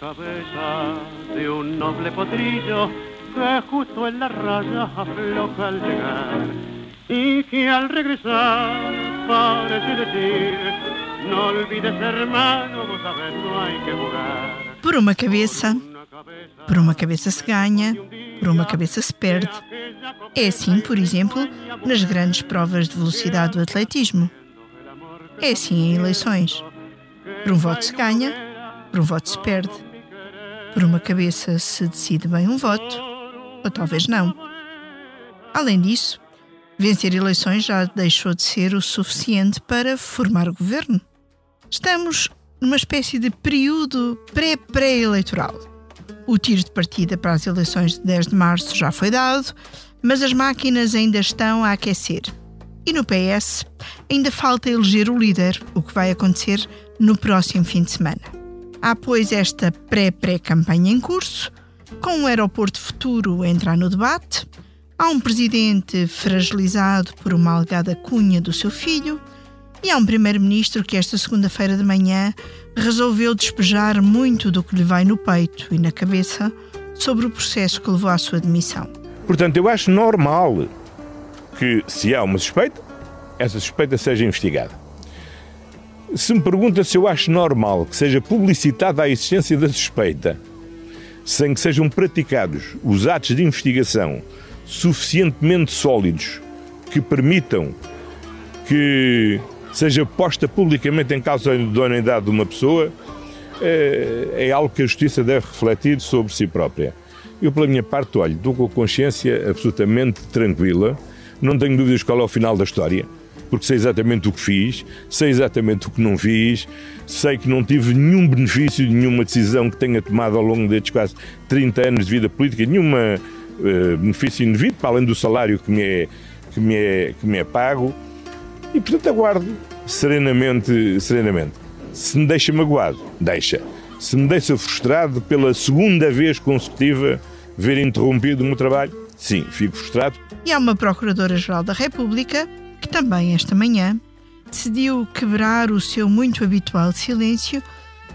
cabeza de un noble potrillo que justo en la raya afloja al llegar y que al regresar parece decir no olvides hermano, vos sabés, no hay que jugar. Por uma cabeça, por uma cabeça se ganha, por uma cabeça se perde. É assim, por exemplo, nas grandes provas de velocidade do atletismo. É assim em eleições. Por um voto se ganha, por um voto se perde. Por uma cabeça se decide bem um voto, ou talvez não. Além disso, vencer eleições já deixou de ser o suficiente para formar o governo. Estamos numa espécie de período pré-pré-eleitoral. O tiro de partida para as eleições de 10 de março já foi dado, mas as máquinas ainda estão a aquecer. E no PS ainda falta eleger o líder, o que vai acontecer no próximo fim de semana. Há, pois, esta pré-pré-campanha em curso, com um aeroporto futuro a entrar no debate, há um presidente fragilizado por uma alegada cunha do seu filho e há um primeiro-ministro que esta segunda-feira de manhã resolveu despejar muito do que lhe vai no peito e na cabeça sobre o processo que levou à sua demissão. Portanto, eu acho normal que, se há uma suspeita, essa suspeita seja investigada. Se me pergunta se eu acho normal que seja publicitada a existência da suspeita, sem que sejam praticados os atos de investigação suficientemente sólidos que permitam que seja posta publicamente em causa a idoneidade de uma pessoa, é, é algo que a justiça deve refletir sobre si própria. Eu, pela minha parte, olho, estou com a consciência absolutamente tranquila, não tenho dúvidas qual é o final da história, porque sei exatamente o que fiz, sei exatamente o que não fiz, sei que não tive nenhum benefício de nenhuma decisão que tenha tomado ao longo destes quase 30 anos de vida política, nenhum uh, benefício indevido, para além do salário que me é, que me é, que me é pago, e portanto aguardo serenamente, serenamente. Se me deixa magoado, deixa. Se me deixa frustrado pela segunda vez consecutiva ver interrompido o meu trabalho, sim, fico frustrado. E há uma Procuradora-Geral da República que também esta manhã decidiu quebrar o seu muito habitual silêncio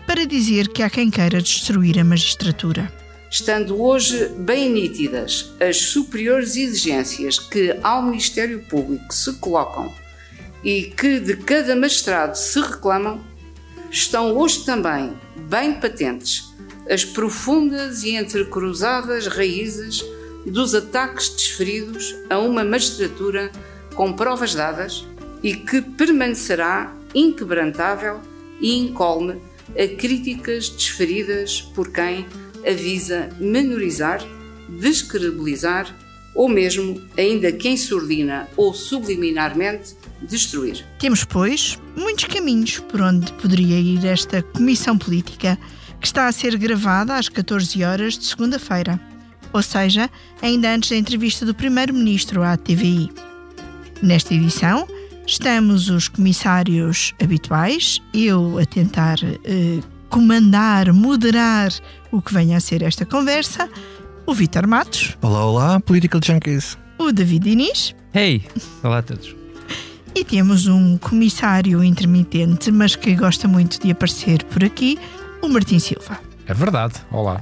para dizer que há quem queira destruir a magistratura. Estando hoje bem nítidas as superiores exigências que ao Ministério Público se colocam e que de cada magistrado se reclamam, estão hoje também bem patentes as profundas e entrecruzadas raízes dos ataques desferidos a uma magistratura com provas dadas e que permanecerá inquebrantável e incólume a críticas desferidas por quem avisa menorizar, descredibilizar ou mesmo, ainda que ensurdina ou subliminarmente, destruir. Temos, pois, muitos caminhos por onde poderia ir esta comissão política que está a ser gravada às 14 horas de segunda-feira, ou seja, ainda antes da entrevista do Primeiro-Ministro à TVI. Nesta edição, estamos os comissários habituais, eu a tentar eh, comandar, moderar o que venha a ser esta conversa, o Vitor Matos. Olá, olá, Political Junkies. O David Diniz. Hey, olá a todos. E temos um comissário intermitente, mas que gosta muito de aparecer por aqui, o Martim Silva. É verdade, olá.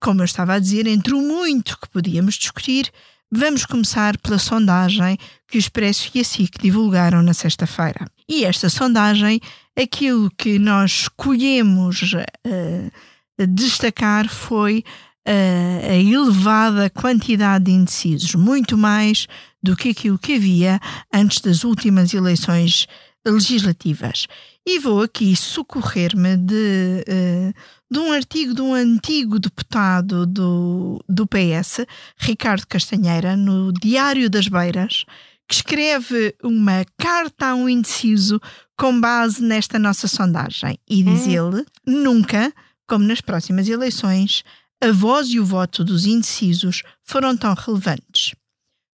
como eu estava a dizer, entre o muito que podíamos discutir, vamos começar pela sondagem que o Expresso e a SIC divulgaram na sexta-feira. E esta sondagem, aquilo que nós escolhemos uh, destacar foi uh, a elevada quantidade de indecisos, muito mais do que aquilo que havia antes das últimas eleições legislativas. E vou aqui socorrer-me de, uh, de um artigo de um antigo deputado do, do PS, Ricardo Castanheira, no Diário das Beiras, que escreve uma carta a um indeciso com base nesta nossa sondagem. E diz hum. ele: nunca, como nas próximas eleições, a voz e o voto dos indecisos foram tão relevantes.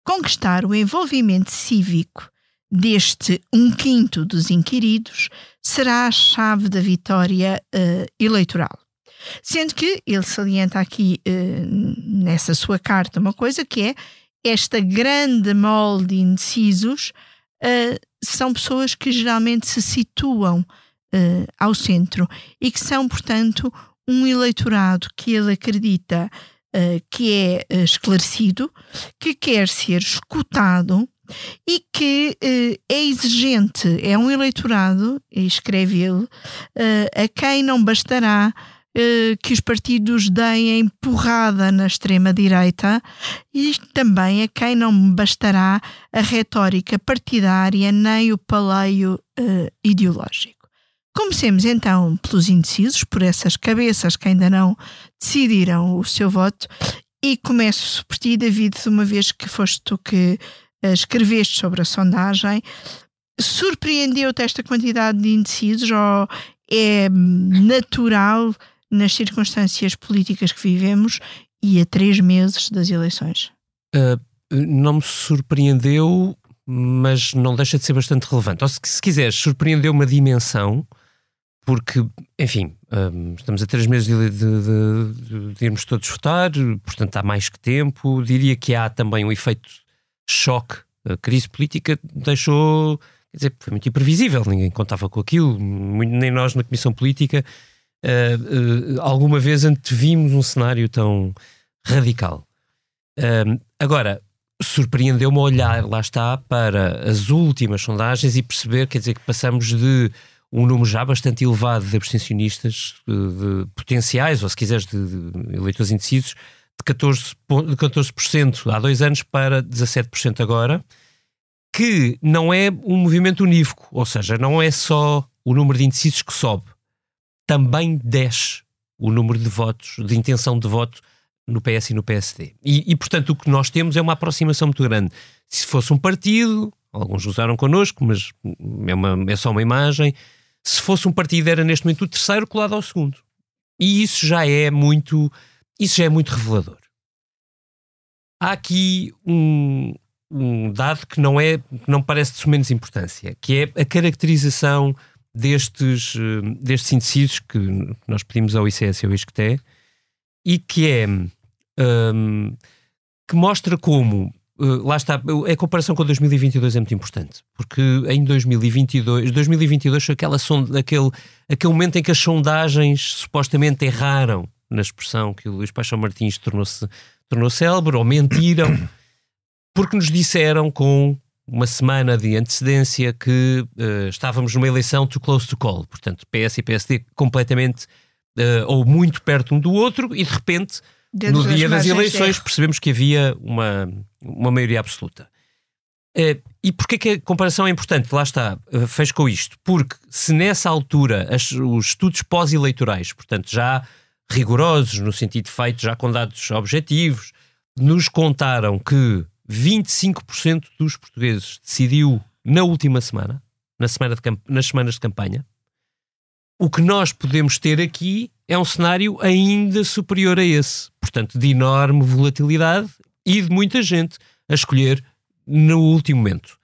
Conquistar o envolvimento cívico deste um quinto dos inquiridos será a chave da vitória uh, eleitoral. Sendo que ele salienta aqui uh, nessa sua carta uma coisa que é esta grande molde de indecisos uh, são pessoas que geralmente se situam ao centro e que são, portanto, um eleitorado que ele acredita que é esclarecido, que quer ser escutado e que é exigente. É um eleitorado, escreve ele, a quem não bastará eh, que os partidos deem empurrada na extrema-direita e também a quem não bastará a retórica partidária nem o paleio ideológico. Comecemos então pelos indecisos, por essas cabeças que ainda não decidiram o seu voto, e começo por ti, David, uma vez que foste tu que escreveste sobre a sondagem. Surpreendeu-te esta quantidade de indecisos ou é natural nas circunstâncias políticas que vivemos e a três meses das eleições? Uh, não me surpreendeu, mas não deixa de ser bastante relevante. Ou se, se quiseres, surpreendeu uma dimensão, porque, enfim, um, estamos a três meses de, de, de, de, irmos todos votar, portanto há mais que tempo. Diria que há também um efeito choque. A crise política deixou. Quer dizer, foi muito imprevisível, ninguém contava com aquilo, nem nós na Comissão Política uh, alguma vez antevimos um cenário tão radical. Uh, agora, surpreendeu-me olhar, lá está, para as últimas sondagens e perceber, quer dizer, que passamos de um número já bastante elevado de abstencionistas de, de potenciais, ou se quiseres, de, de eleitores indecisos, de 14%, de 14% há dois anos para 17% agora, que não é um movimento unívoco, ou seja, não é só o número de indecisos que sobe também desce o número de votos, de intenção de voto no PS e no PSD. E, e, portanto, o que nós temos é uma aproximação muito grande. Se fosse um partido, alguns usaram connosco, mas é, uma, é só uma imagem. Se fosse um partido, era neste momento o terceiro colado ao segundo. E isso já é muito, isso já é muito revelador. Há aqui um, um dado que não é, que não parece de menos importância, que é a caracterização destes, eh, destes indecisos que nós pedimos ao ICS e ao ISCTE e que é um, que mostra como uh, lá está, a comparação com 2022 é muito importante, porque em 2022, 2022 foi aquela aquele, aquele momento em que as sondagens supostamente erraram na expressão que o Luís Paixão Martins tornou-se tornou célebre, ou mentiram, porque nos disseram com uma semana de antecedência que uh, estávamos numa eleição too close to call, portanto, PS e PSD completamente uh, ou muito perto um do outro, e de repente, Dentro no dia das eleições, percebemos que havia uma, uma maioria absoluta. Uh, e porquê que a comparação é importante? Lá está, uh, fez com isto. Porque se nessa altura as, os estudos pós-eleitorais, portanto, já rigorosos, no sentido feito, já com dados objetivos, nos contaram que 25% dos portugueses decidiu na última semana, na semana de, nas semanas de campanha. O que nós podemos ter aqui é um cenário ainda superior a esse, portanto, de enorme volatilidade e de muita gente a escolher no último momento.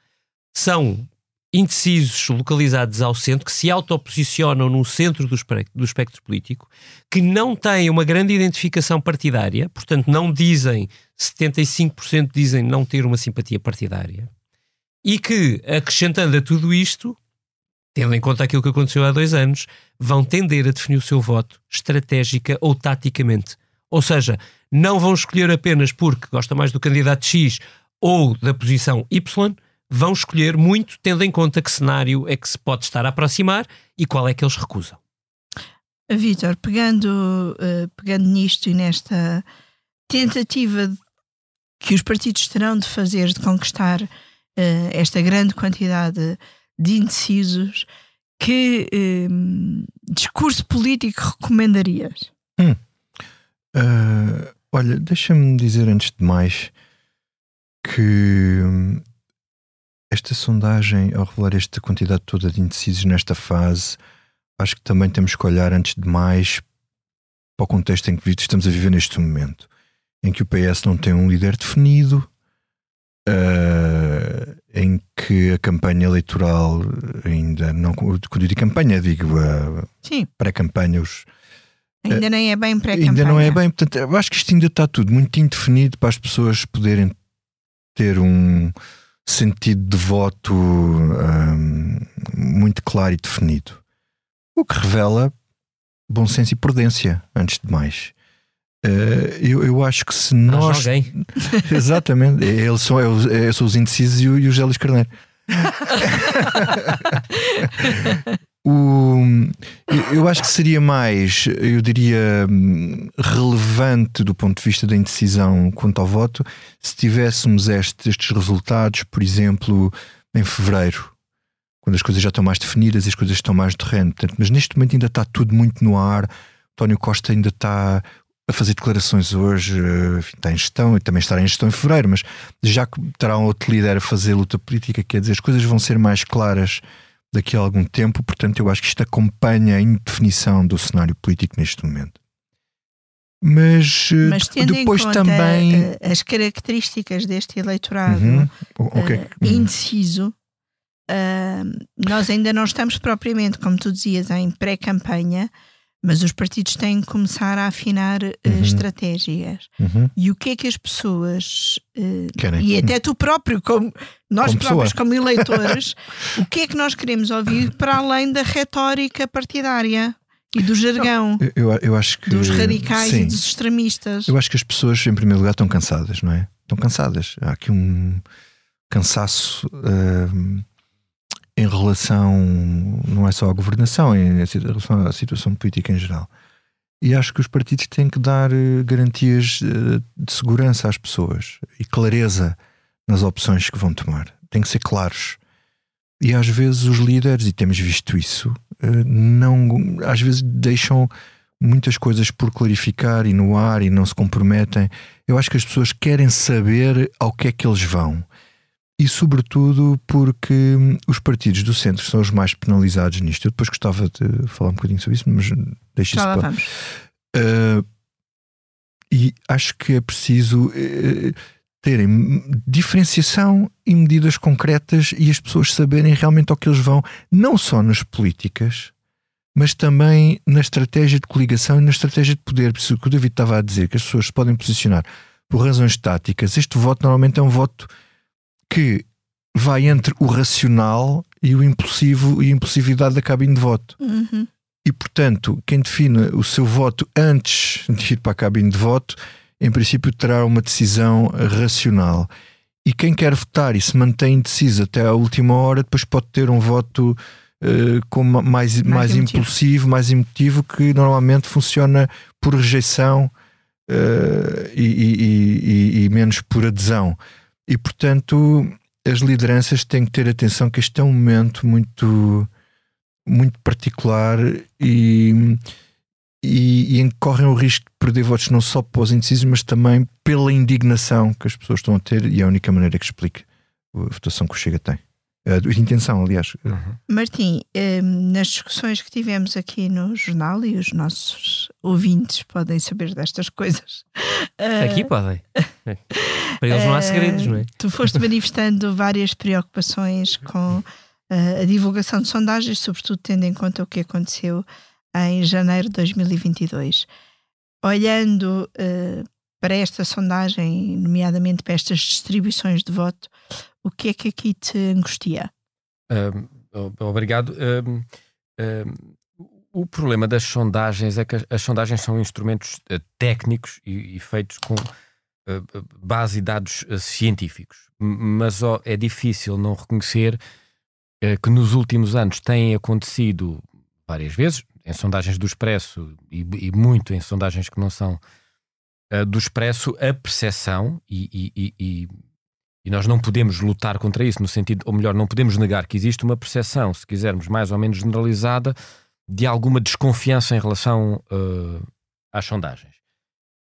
São indecisos localizados ao centro, que se autoposicionam no centro do espectro, do espectro político, que não têm uma grande identificação partidária, portanto, não dizem, 75% dizem não ter uma simpatia partidária, e que, acrescentando a tudo isto, tendo em conta aquilo que aconteceu há dois anos, vão tender a definir o seu voto estratégica ou taticamente. Ou seja, não vão escolher apenas porque gosta mais do candidato X ou da posição Y, vão escolher muito tendo em conta que cenário é que se pode estar a aproximar e qual é que eles recusam. Vitor, pegando, uh, pegando nisto e nesta tentativa que os partidos terão de fazer de conquistar uh, esta grande quantidade de indecisos, que uh, discurso político recomendarias? Hum. olha, deixa-me dizer antes de mais que hum, esta sondagem, ao revelar esta quantidade toda de indecisos nesta fase, acho que também temos que olhar antes de mais para o contexto em que estamos a viver neste momento, em que o PS não tem um líder definido, uh, em que a campanha eleitoral ainda não. Quando eu digo campanha, digo a pré-campanha, os. Ainda nem é bem pré-campanha. Ainda não é bem, portanto, eu acho que isto ainda está tudo muito indefinido para as pessoas poderem ter um sentido de voto um, muito claro e definido. O que revela bom senso e prudência, antes de mais. Uh, eu, eu acho que se nós. alguém. Exatamente, eles são, eu, eu sou os indecisos e o, e o Gélis Carneiro. o, eu acho que seria mais, eu diria, relevante do ponto de vista da indecisão quanto ao voto se tivéssemos este, estes resultados, por exemplo, em fevereiro, quando as coisas já estão mais definidas e as coisas estão mais terreno. Mas neste momento ainda está tudo muito no ar. António Costa ainda está a fazer declarações hoje, eh, enfim, está em gestão e também estará em gestão em fevereiro, mas já que terá um outro líder a fazer luta política, quer dizer, as coisas vão ser mais claras daqui a algum tempo, portanto, eu acho que isto acompanha a indefinição do cenário político neste momento. Mas, eh, mas depois também eh, as características deste eleitorado uhum. okay. uh, indeciso, uh, nós ainda não estamos propriamente, como tu dizias, em pré-campanha mas os partidos têm que começar a afinar uh, uhum. estratégias. Uhum. E o que é que as pessoas, uh, e até tu próprio, como nós como próprios, pessoa. como eleitores, o que é que nós queremos ouvir para além da retórica partidária? E do jargão, eu, eu acho que, dos radicais sim. e dos extremistas. Eu acho que as pessoas, em primeiro lugar, estão cansadas, não é? Estão cansadas. Há aqui um cansaço uh, em relação, não é só à governação, em relação à situação política em geral. E acho que os partidos têm que dar eh, garantias eh, de segurança às pessoas e clareza nas opções que vão tomar. Tem que ser claros. E às vezes os líderes, e temos visto isso, eh, não, às vezes deixam muitas coisas por clarificar e no ar e não se comprometem. Eu acho que as pessoas querem saber ao que é que eles vão e, sobretudo, porque hum, os partidos do centro são os mais penalizados nisto. Eu depois gostava de falar um bocadinho sobre isso, mas deixe isso para. Uh, e acho que é preciso uh, terem diferenciação e medidas concretas e as pessoas saberem realmente ao que eles vão, não só nas políticas, mas também na estratégia de coligação e na estratégia de poder. Por isso que o David estava a dizer que as pessoas se podem posicionar por razões táticas. Este voto normalmente é um voto que vai entre o racional e o impulsivo e a impulsividade da cabine de voto. Uhum. E, portanto, quem define o seu voto antes de ir para a cabine de voto, em princípio terá uma decisão racional. E quem quer votar e se mantém indeciso até à última hora, depois pode ter um voto uh, com mais, mais, mais impulsivo, mais emotivo, que normalmente funciona por rejeição uh, e, e, e, e menos por adesão. E, portanto, as lideranças têm que ter atenção que este é um momento muito, muito particular e, e, e em que correm o risco de perder votos não só para os indecisos, mas também pela indignação que as pessoas estão a ter e é a única maneira que explique a votação que o Chega tem. A intenção, aliás. Uhum. Martim, hum, nas discussões que tivemos aqui no jornal, e os nossos ouvintes podem saber destas coisas. Aqui podem. Para eles não há segredos, não é? Tu foste manifestando várias preocupações com a divulgação de sondagens, sobretudo tendo em conta o que aconteceu em janeiro de 2022. Olhando uh, para esta sondagem, nomeadamente para estas distribuições de voto, o que é que aqui te angustia? Um, obrigado. Um, um, o problema das sondagens é que as, sondagens são instrumentos uh, técnicos e, e, feitos com uh, base e dados uh, científicos, mas é difícil não reconhecer que nos últimos anos têm acontecido várias vezes, em sondagens do Expresso e, e muito em sondagens que não são do Expresso, a percepção e, e, e e nós não podemos lutar contra isso, no sentido, ou melhor, não podemos negar que existe uma percepção, se quisermos, mais ou menos generalizada, de alguma desconfiança em relação uh, às sondagens.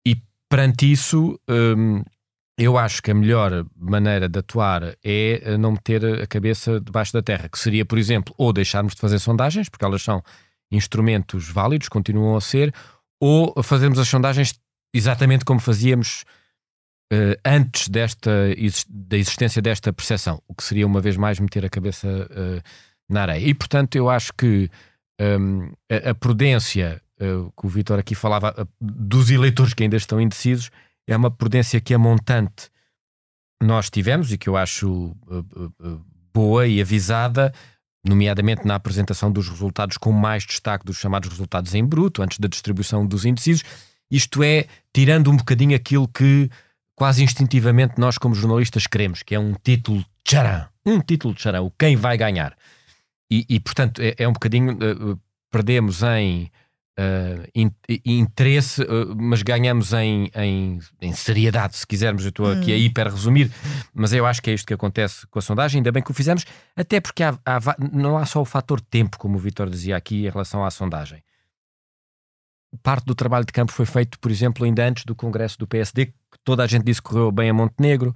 E perante isso, um, eu acho que a melhor maneira de atuar é eh, não meter a cabeça debaixo da terra, que seria, por exemplo, ou deixarmos de fazer sondagens, porque elas são instrumentos válidos, continuam a ser, ou fazermos as sondagens exatamente como fazíamos uh, antes desta, da existência desta percepção, o que seria uma vez mais meter a cabeça uh, na areia. E portanto, eu acho que um, a, a, prudência uh, que o Vitor aqui falava dos eleitores que ainda estão indecisos é uma prudência que a montante nós tivemos e que eu acho boa e avisada nomeadamente na apresentação dos resultados com mais destaque dos chamados resultados em bruto, antes da distribuição dos indecisos. Isto é, tirando um bocadinho aquilo que quase instintivamente nós, como jornalistas, queremos, que é um título tcharam, um título tcharam, quem vai ganhar. E, e portanto, é, é, um bocadinho, uh, perdemos em uh, in, interesse, uh, mas ganhamos em, em, em, seriedade, se quisermos. Eu estou aqui a hum. hiper resumir, mas eu acho que é isto que acontece com a sondagem. Ainda bem que o fizemos, até porque há, há, não há só o fator tempo, como o Vitor dizia aqui, em relação à sondagem. Parte do trabalho de campo foi feito, por exemplo, ainda antes do congresso do PSD, que toda a gente disse que correu bem a Montenegro.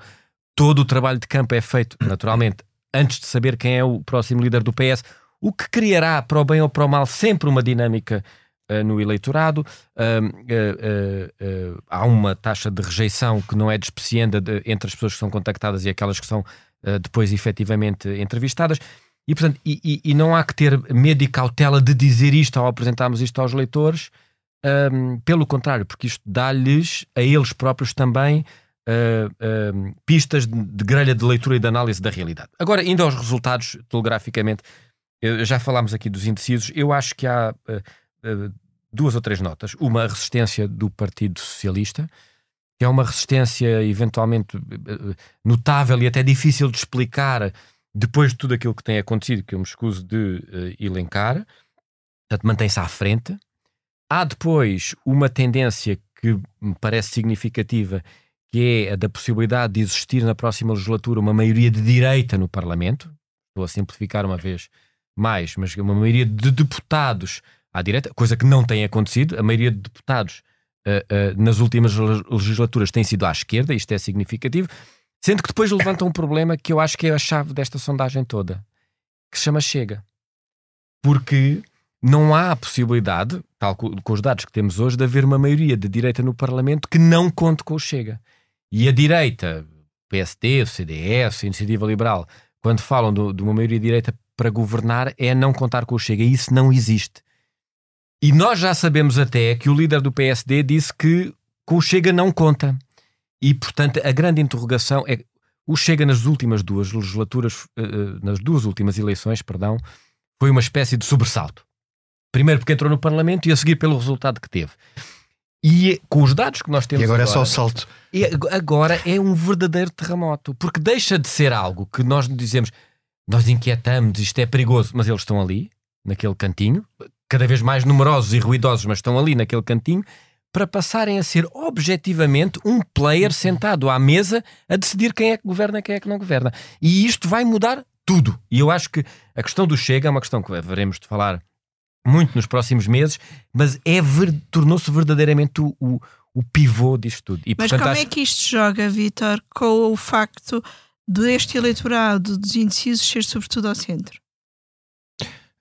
Todo o trabalho de campo é feito, naturalmente, antes de saber quem é o próximo líder do PS, o que criará, para o bem ou para o mal, sempre uma dinâmica uh, no eleitorado. Uh, uh, há uma taxa de rejeição que não é desprecienda de, entre as pessoas que são contactadas e aquelas que são depois efetivamente entrevistadas. E, portanto, e, e, e, não há que ter medo e cautela de dizer isto ao apresentarmos isto aos leitores. Um, pelo contrário, porque isto dá-lhes a eles próprios também Uh, uh, pistas de, de, grelha de leitura e de análise da realidade. Agora, indo aos resultados, telegraficamente, já falámos aqui dos indecisos, eu acho que há uh, eh, duas ou três notas. Uma, a resistência do Partido Socialista, que é uma resistência eventualmente eh, notável e até difícil de explicar depois de tudo aquilo que tem acontecido, que eu me escuso de elencar. Portanto, mantém-se à frente. Há depois uma tendência que me parece significativa, que é a da possibilidade de existir na próxima legislatura uma maioria de direita no Parlamento. Estou a simplificar uma vez mais, mas uma maioria de deputados à direita, coisa que não tem acontecido. A maioria de deputados uh, uh, nas últimas legislaturas tem sido à esquerda, isto é significativo. Sendo que depois levanta um problema que eu acho que é a chave desta sondagem toda, que se chama Chega. Porque não há a possibilidade, tal com os dados que temos hoje, de haver uma maioria de direita no Parlamento que não conte com o Chega. E a direita, PSD, CDS, Iniciativa Liberal, quando falam do, de uma maioria de direita para governar, é não contar com o Chega. E isso não existe. E nós já sabemos até que o líder do PSD disse que com o Chega não conta. E, portanto, a grande interrogação é o Chega nas últimas duas legislaturas, eh, eh, nas duas últimas eleições, perdão, foi uma espécie de sobressalto. Primeiro porque entrou no Parlamento e a seguir pelo resultado que teve. E com os dados que nós temos. E agora, agora é só o salto. E agora é um verdadeiro terremoto. Porque deixa de ser algo que nós dizemos, nós inquietamos, isto é perigoso, mas eles estão ali, naquele cantinho, cada vez mais numerosos e ruidosos, mas estão ali naquele cantinho, para passarem a ser objetivamente um player sentado à mesa a decidir quem é que governa e quem é que não governa. E isto vai mudar tudo. E eu acho que a questão do Chega é uma questão que veremos de falar muito nos próximos meses, mas é ver, tornou-se verdadeiramente o, o, o, pivô disto tudo. E, mas portanto, como é acho... é que isto joga, Vitor, com o facto deste eleitorado dos indecisos ser sobretudo ao centro?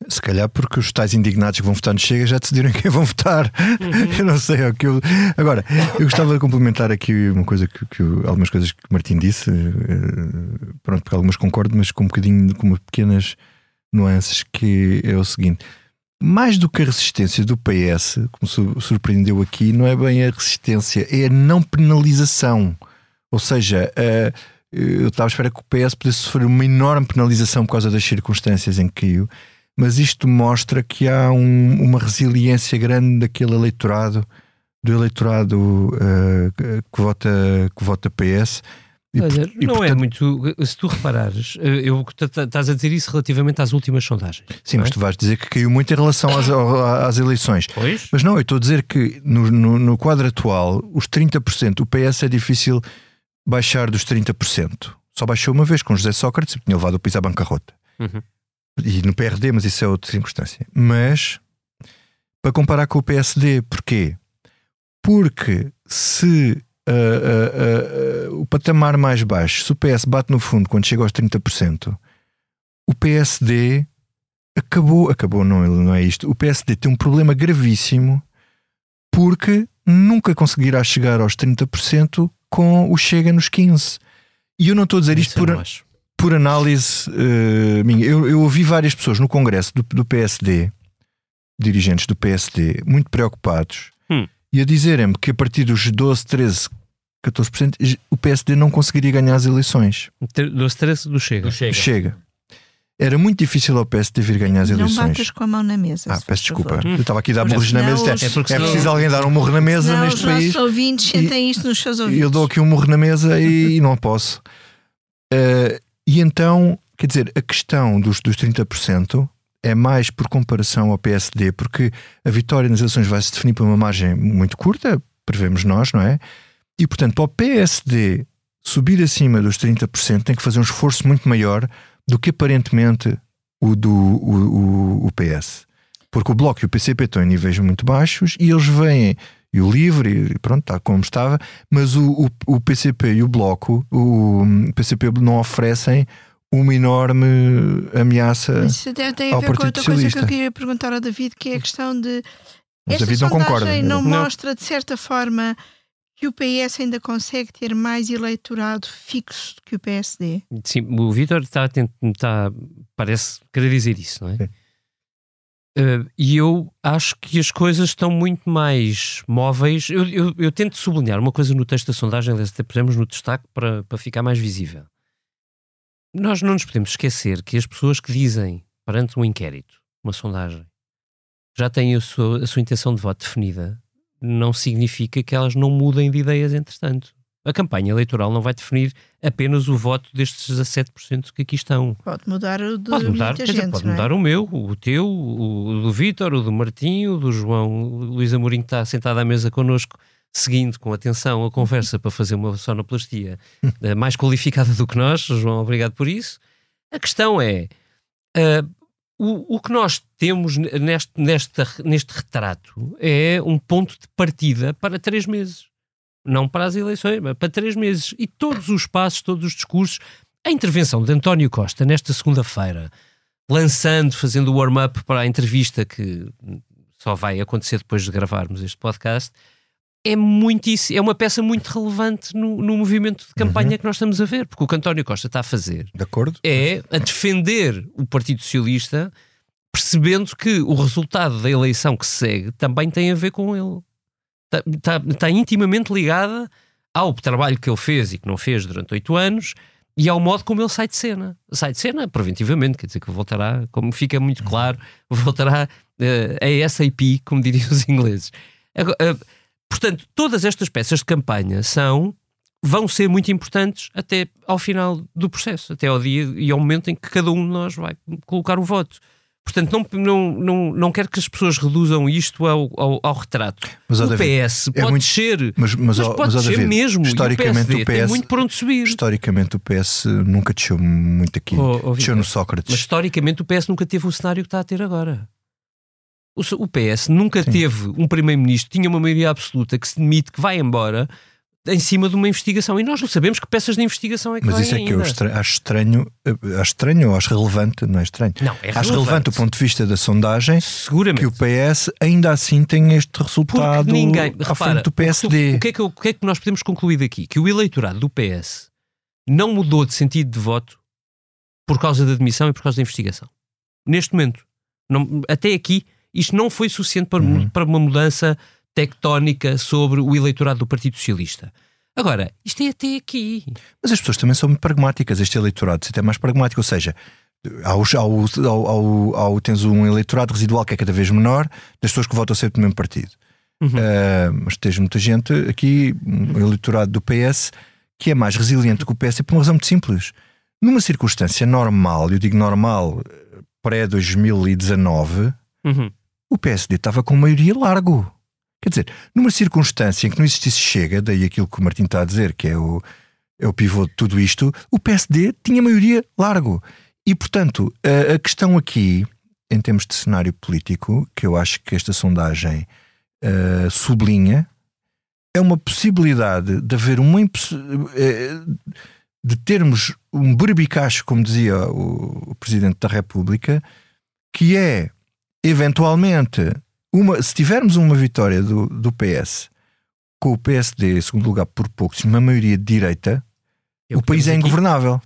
Se calhar porque os tais indignados que vão votar no Chega já decidiram quem vão votar. Uhum. Eu não sei. É que eu... Agora, eu gostava de complementar aqui uma coisa que, que algumas coisas que o Martim disse. Eh, pronto, porque algumas concordo, mas com um bocadinho, com pequenas nuances, que é o seguinte. Mais do que a resistência do PS, como surpreendeu aqui, não é bem a resistência, é a não penalização. Ou seja, eu estava à espera que o PS pudesse sofrer uma enorme penalização por causa das circunstâncias em que caiu mas isto mostra que há um, uma resiliência grande daquele eleitorado, do eleitorado uh, que, vota, que vota PS. E, não e, é portanto... é muito. Se tu reparares, eh, eu estás a dizer isso relativamente às últimas sondagens. Sim, mas é? tu vais dizer que caiu muito em relação às, às eleições. Pois? Mas não, eu estou a dizer que no, no, no quadro atual, os 30%, o PS é difícil baixar dos 30%. Só baixou uma vez com José Sócrates e tinha levado o país à bancarrota. Uhum e no PRD, mas isso é outra circunstância. Mas para comparar com o PSD, porquê? Porque se uh, uh, uh, patamar mais baixo, se o PS bate no fundo quando chega aos 30%, o PSD acabou, acabou, não, não é isto. O PSD tem um problema gravíssimo porque nunca conseguirá chegar aos 30% com o Chega nos 15%. E eu não estou a dizer isto Isso eu por, por análise eh, minha. Eu, eu ouvi várias pessoas no Congresso do, do PSD, dirigentes do PSD, muito preocupados Hum. e a dizerem-me que a partir dos 12, 13, 14% o PSD não conseguiria ganhar as eleições. Do stress do Chega. Do Chega. Chega. Era muito difícil ao PSD vir ganhar as Não eleições. batas com a mão na mesa. Ah, peço desculpa. favor. Eu estava aqui a dar Mas murros na mesa. os- É, É é preciso alguém dar um murro na mesa Senão neste os país. nossos ouvintes sentem isto nos seus E ouvidos. eu dou aqui um murro na mesa e, e não posso. Eh, e então, quer dizer, a questão dos, dos 30% é mais por comparação ao PSD, porque a vitória nas eleições vai se definir por uma margem muito curta, prevemos nós, não é? E portanto, para o PSD subir acima dos 30%, tem que fazer um esforço muito maior do que aparentemente o do o, o- o PS. Porque o Bloco e o PCP estão em níveis muito baixos e eles vêm, e o Livre, e pronto, está como estava, mas o, o, o PCP e o Bloco, o PCP não oferecem uma enorme ameaça. Isso até tem a ver com outra coisa que eu queria perguntar ao David, que é a questão de. Mas esta David não concorda. não Não. mostra, de certa forma, que o PS ainda consegue ter mais eleitorado fixo do que o PSD. Sim, o Vítor está, parece querer dizer isso, não é? Eh, e eu acho que as coisas estão muito mais móveis. Eu, eu- eu tento sublinhar uma coisa no texto da sondagem, aliás, até pusemos no destaque para, para ficar mais visível. Nós não nos podemos esquecer que as pessoas que dizem perante um inquérito, uma sondagem, já têm a sua, a sua intenção de voto definida, não significa que elas não mudem de ideias entretanto. A campanha eleitoral não vai definir apenas o voto destes 17% que aqui estão. Pode mudar o de Pode mudar, muita quer dizer, gente. pode não é? mudar o meu, o teu, o do Vítor, o do Martinho, o do João, o Luís Amorim que está sentado à mesa connosco, seguindo com atenção a conversa para fazer uma sonoplastia eh, mais qualificada do que nós. João, obrigado por isso. A questão é, ah, o, o que nós temos neste, nesta, neste retrato é um ponto de partida para três meses. Não para as eleições, mas para três meses. E todos os passos, todos os discursos, a intervenção de António Costa nesta segunda-feira, lançando, fazendo o warm-up para a entrevista que só vai acontecer depois de gravarmos este podcast, é muitíssimo, é uma peça muito relevante no, no movimento de campanha que nós estamos a ver, porque o que António Costa está a fazer De acordo? é a defender o Partido Socialista, percebendo que o resultado da eleição que se segue também tem a ver com ele. Está, está- está intimamente ligada ao trabalho que ele fez e que não fez durante oito anos e ao modo como ele sai de cena. Sai de cena preventivamente, quer dizer que voltará, como fica muito claro, voltará eh, a SAP, como diriam os ingleses. Agora, eh, portanto, todas estas peças de campanha são vão ser muito importantes até ao final do processo, até ao dia e ao momento em que cada um de nós vai colocar o voto. Portanto, não, não, não, não quero que as pessoas reduzam isto ao, ao, ao retrato. Mas, o PS é pode muito- descer, Mas, mas, mas, pode mas, David, mesmo. historicamente o PSD o PS tem muito por onde subir. Historicamente o PS nunca desceu muito aqui. Oh, oh, no Sócrates. Mas historicamente o PS nunca teve o cenário que está a ter agora. O, o PS nunca Sim. teve um primeiro-ministro, tinha uma maioria absoluta que se demite, que vai embora em cima de uma investigação. E nós não sabemos que peças de investigação é que Mas isso é que eu ainda. estra- acho estranho, eh, acho estranho ou acho relevante, não é estranho. Não, é acho relevante do ponto de vista da sondagem Seguramente. que o PS ainda assim tem este Porque resultado ninguém. à Repara, frente do PSD. O que, é que, o que é que nós podemos concluir daqui? Que o eleitorado do PS não mudou de sentido de voto por causa da admissão e por causa da investigação. Neste momento. Não- até aqui, isto não foi suficiente para, Uhum. para uma mudança tectónica sobre o eleitorado do Partido Socialista. Agora, isto é até aqui. Mas as pessoas também são muito pragmáticas. Este eleitorado é mais pragmático, ou seja, há os- há o- há o- há o- tens um eleitorado residual que é cada vez menor das pessoas que votam sempre no mesmo partido. Uhum. Ah, mas tens muita gente aqui, um eleitorado do PS, que é mais resiliente que o PS por uma razão muito simples. Numa circunstância normal, eu digo normal, pré-2019, Uhum. O PSD estava com maioria largo. Quer dizer, numa circunstância em que não existisse chega, daí aquilo que o Martim está a dizer, que é o, é o pivô de tudo isto, o PSD tinha maioria largo. E, portanto, a, a questão aqui, em termos de cenário político, que eu acho que esta sondagem ah, sublinha, é uma possibilidade de haver uma. eh, de termos um berbicacho, como dizia o, o Presidente da República, que é eventualmente uma, se tivermos uma vitória do, do PS com o PSD em segundo lugar por pouco, uma maioria de direita, É o país é aqui. ingovernável.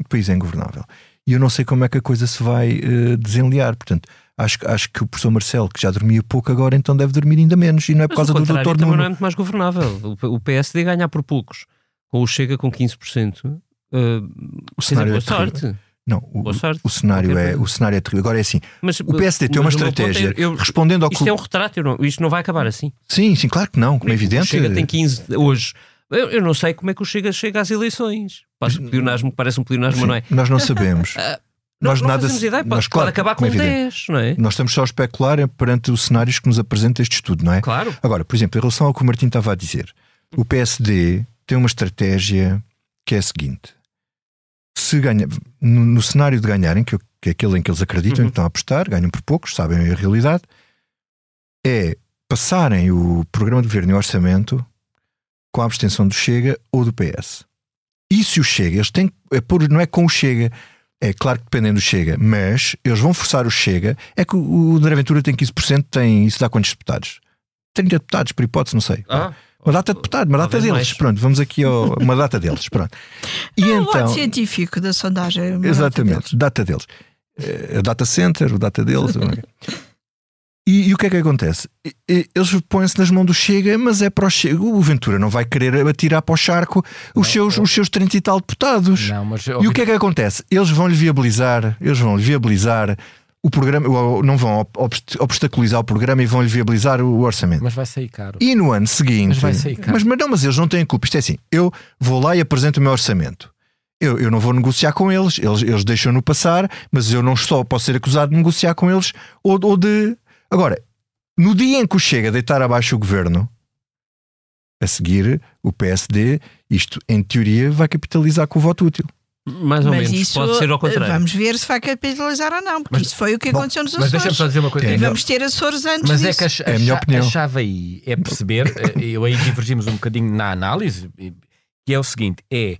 O país é ingovernável. E eu não sei como é que a coisa se vai eh, desenliar. Portanto, acho, que- acho que o professor Marcelo, que já dormia pouco agora, então deve dormir ainda menos. E não é por Mas causa o do doutor Nuno. não é muito mais governável. O O PSD ganhar por poucos, com o Chega com 15%. Uh, O quer dizer, cenário é terrível. Não, o, Boa sorte. o cenário é, o cenário é terrível. Agora é assim: Mas, o PSD tem uma mas o ponto é, estratégia eu- respondendo ao. Isto é um retrato, não- isto não vai acabar assim. Sim, sim, claro que não, como é O evidente. Chega tem 15 hoje. Eu, eu não sei como é que o Chega chega às eleições. Passa um pleonasmo que parece um pleonasmo, Sim, não é? Nós não sabemos. Não, nós não nada fazemos ideia, pode, nós, claro, acabar como com é evidente. 10, não é? Nós estamos só a especular perante os cenários que nos apresenta este estudo, não é? Claro. Agora, por exemplo, em relação ao que o Martim estava a dizer, o PSD tem uma estratégia que é a seguinte: se ganha, no, no cenário de ganharem, que, que é aquele em que eles acreditam Uhum. que estão a apostar, ganham por poucos, sabem a realidade, é passarem o programa de governo e o orçamento com a abstenção do Chega ou do PS. E se o Chega, eles têm é pôr, não é com o Chega, é claro que dependem do Chega, mas eles vão forçar o Chega. É que o o André Ventura tem 15%, tem isso dá quantos deputados? 30 deputados, por hipótese, não sei. Ah, Uma data de deputados, uma data deles. mais. Pronto, vamos aqui ao uma data deles. Pronto. E É o então, voto científico da sondagem. exatamente, data deles. Eh, O data center, o data deles. e, e o que é que acontece? Eles põem-se nas mãos do Chega, mas é para o Chega. O Ventura não vai querer atirar para o charco os, seus, os seus 30 e tal deputados. Não, mas E o que é que acontece? Eles vão lhe viabilizar, eles vão lhe viabilizar o programa, não vão ob- obst- obstaculizar o programa e vão lhe viabilizar o orçamento. Mas vai sair caro. E no ano seguinte. Mas vai sair caro. mas, mas não, mas eles não têm culpa. Isto é assim: eu vou lá e apresento o meu orçamento. Eu, eu não vou negociar com eles, eles, eles deixam-no passar, mas eu não só posso ser acusado de negociar com eles ou, ou de. Agora, no dia em que o chega a deitar abaixo o governo, a seguir, o PSD, isto em teoria vai capitalizar com o voto útil. Mais ou Mas menos. isso, Pode ser ao contrário. Vamos ver se vai capitalizar ou não, porque Mas- isso foi o que bom, aconteceu nos Mas deixa-me Açores. só dizer uma coisa. É, E vamos ter Açores antes Mas é disso. que a, ch- É a minha opinião. a chave aí é perceber, eh, eu aí divergimos um bocadinho na análise, que é o seguinte: é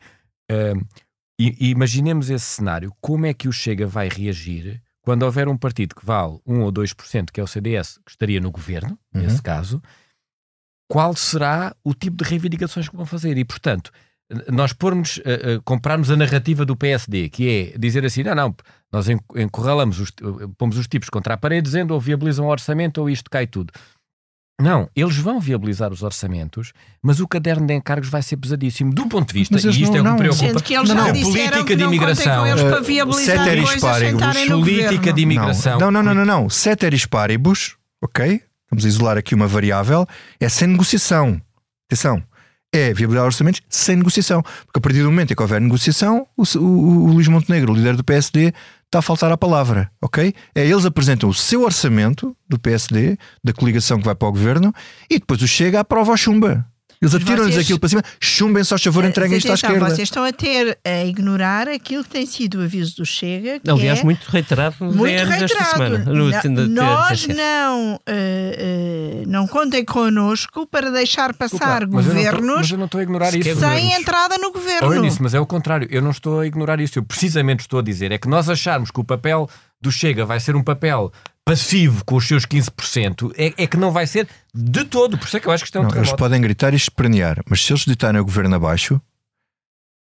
i- imaginemos esse cenário, como é que o Chega vai reagir quando houver um partido que vale 1 ou 2%, que é o CDS, que estaria no governo, Uhum. nesse caso, qual será o tipo de reivindicações que vão fazer? E, portanto, nós pormos, eh, eh, comprarmos a narrativa do PSD, que é dizer assim: não, não, nós en- encurralamos, os, eh, pomos os tipos contra a parede dizendo ou viabilizam o orçamento ou isto cai tudo. Não, eles vão viabilizar os orçamentos, mas o caderno de encargos vai ser pesadíssimo. Do ponto de vista, e isto é o não- que me não. preocupa, que eles Não, não, política que de não imigração, ceteris paribus, política de imigração. Não, não, não, não, não. Ceteris paribus, ok? Vamos isolar aqui uma variável, é sem negociação. Atenção. É viabilizar orçamentos sem negociação. Porque a partir do momento em que houver negociação, o, o- o Luís Montenegro, o líder do PSD, está a faltar a palavra, ok? É, eles apresentam o seu orçamento do PSD, da coligação que vai para o governo, e depois o Chega aprova ou chumba. Eles atiram-lhes aquilo para cima, chumbem só favor, entreguem isto à esquerda. Vocês estão a ter a ignorar aquilo que tem sido o aviso do Chega. Que Aliás, é muito reiterado no muito reiterado. semana. No nós não, eh, eh, não contem connosco para deixar passar mas eu não tô- governos mas eu não estou a ignorar isso. Sem governos. entrada no governo. Eunice, mas é o contrário, eu não estou a ignorar isso. Eu precisamente estou a dizer é que nós acharmos que o papel do Chega vai ser um papel passivo com os seus 15%, é, é que não vai ser de todo. Por isso é que eu acho que isto é um Não, eles podem gritar e espernear, mas se eles deitarem o governo abaixo,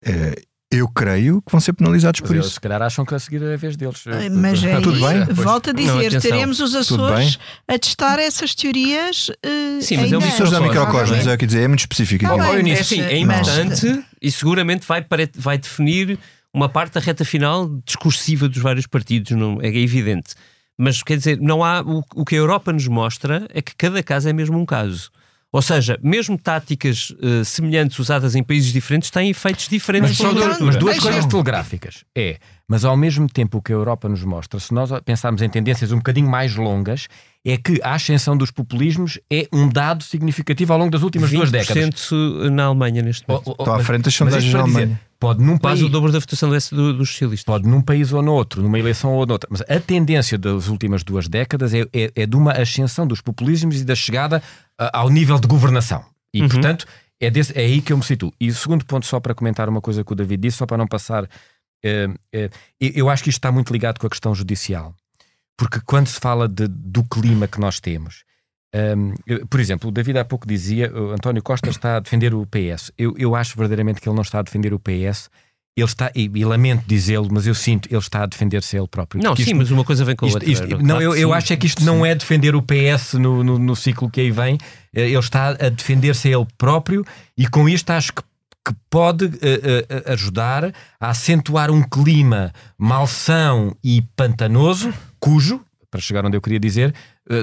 eh, eu creio que vão ser penalizados Mas por eles, isso. se calhar acham que a seguir é a vez deles. Mas aí, tudo bem? volto a Não, dizer, atenção. teremos os Açores a testar essas teorias. eh, Sim, mas é um da Microcosmos, é o que dizer, é muito específico. Tá aquilo. bem, Oh, Eunice, mas- sim, é mas- importante e seguramente vai, vai definir uma parte da reta final discursiva dos vários partidos, não, é evidente. Mas quer dizer, não há o, o que a Europa nos mostra é que cada caso é mesmo um caso. Ou seja, mesmo táticas eh, semelhantes usadas em países diferentes têm efeitos diferentes. Mas, só duas, mas duas deixa- coisas telegráficas. É, mas ao mesmo tempo o que a Europa nos mostra, se nós pensarmos em tendências um bocadinho mais longas, é que a ascensão dos populismos é um dado significativo ao longo das últimas duas décadas. 20% na Alemanha neste momento. Oh, oh, Estão à frente das sondagens da para dizer, Alemanha. Pode num Quase país, o dobro da votação do- dos socialistas. pode num país ou no outro, numa eleição ou noutra, mas a tendência das últimas duas décadas é, é, é de uma ascensão dos populismos e da chegada ah, ao nível de governação. E, Uhum. portanto, é, desse- é aí que eu me situo. E o segundo ponto, só para comentar uma coisa que o David disse, só para não passar. eh, eh, eu acho que isto está muito ligado com a questão judicial. porque quando se fala de, do clima que nós temos, um, por exemplo, o David há pouco dizia, o António Costa está a defender o PS. Eu, eu acho verdadeiramente que ele não está a defender o PS. Ele está, e, e lamento dizê-lo, mas eu sinto ele está a defender-se ele próprio. Não, sim, isto, mas uma coisa vem com a isto, outra. isto, claro não, eu, que eu sim. acho é que isto não é defender o PS no, no, no ciclo que aí vem. Eh, Ele está a defender-se a ele próprio e com isto acho que, que pode eh, eh, ajudar a acentuar um clima malsão e pantanoso, cujo, para chegar onde eu queria dizer,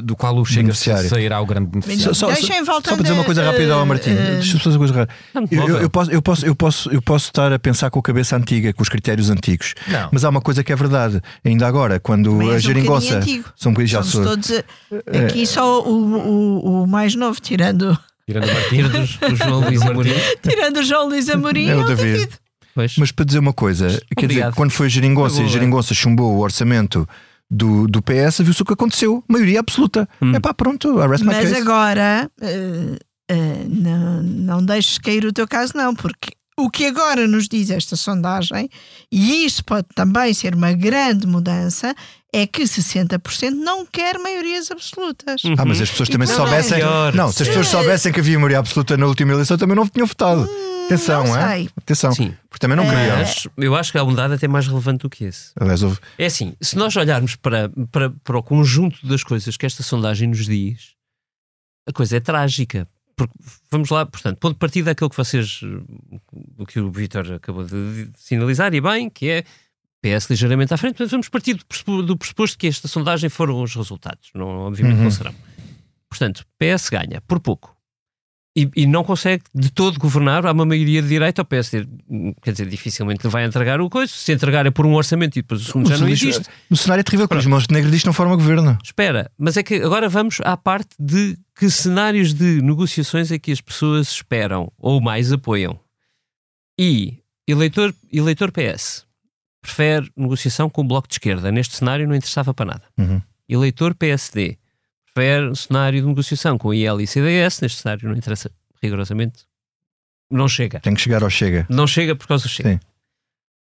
do qual o Chega Beneficiário. sairá o grande beneficiário. Só, só, Deixem só, para dizer uma coisa rápida ao Martim. a- Deixa-me só dizer uma coisa rápida. Eu, posso, eu, posso, eu, posso, eu posso estar a pensar com a cabeça antiga, com os critérios antigos. Não. Mas há uma coisa que é verdade. Ainda agora, quando Também a um geringonça. são um já sou. todos a- aqui só o, o, o mais novo, tirando, Tirando o Martim. Dos, do João Luís Amorim. tirando o João Luís Amorim, É o é o David. David. Mas para dizer uma coisa, quer dizer, Obrigado. quando foi a geringonça e a geringonça chumbou o orçamento do, do PS, viu-se o que aconteceu. Maioria absoluta. Hum. É pá, pronto, arrest my Mas case. agora eh, eh, não, não deixes cair o teu caso, não, porque o que agora nos diz esta sondagem, e isso pode também ser uma grande mudança, é que 60% não quer maiorias absolutas. Ah, mas as pessoas também se Não, não, soubessem. Não, se as pessoas Se- soubessem que havia maioria absoluta na última eleição, também não tinham votado. Atenção, não é? sei. Atenção. Sim. Porque também não queriam. Mas eu acho que há um dado até mais relevante do que esse. Aliás, houve. É assim, se nós olharmos para, para, para o conjunto das coisas que esta sondagem nos diz, a coisa é trágica. Porque, vamos lá, portanto, ponto de partida é aquilo que vocês, o que o Vitor acabou de sinalizar, e bem, que é PS ligeiramente à frente, mas vamos partir do pressuposto, do pressuposto que esta sondagem foram os resultados. Não, obviamente Uhum. não serão. Portanto, PS ganha, por pouco. E, e não consegue de todo governar, há uma maioria de direita, o PSD, quer dizer, dificilmente lhe vai entregar o coisa, se entregar é por um orçamento e depois o segundo já não existe. No cenário é terrível que Luís Montenegro diz que não forma governo. Espera, mas é que agora vamos à parte de que cenários de negociações é que as pessoas esperam ou mais apoiam. E eleitor, eleitor PS prefere negociação com o Bloco de Esquerda. Neste cenário não interessava para nada. Uhum. Eleitor PSD prefere um cenário de negociação com IL e CDS. Neste cenário não interessa rigorosamente. Não chega. Tem que chegar ao chega. Não chega por causa do chega. Sim.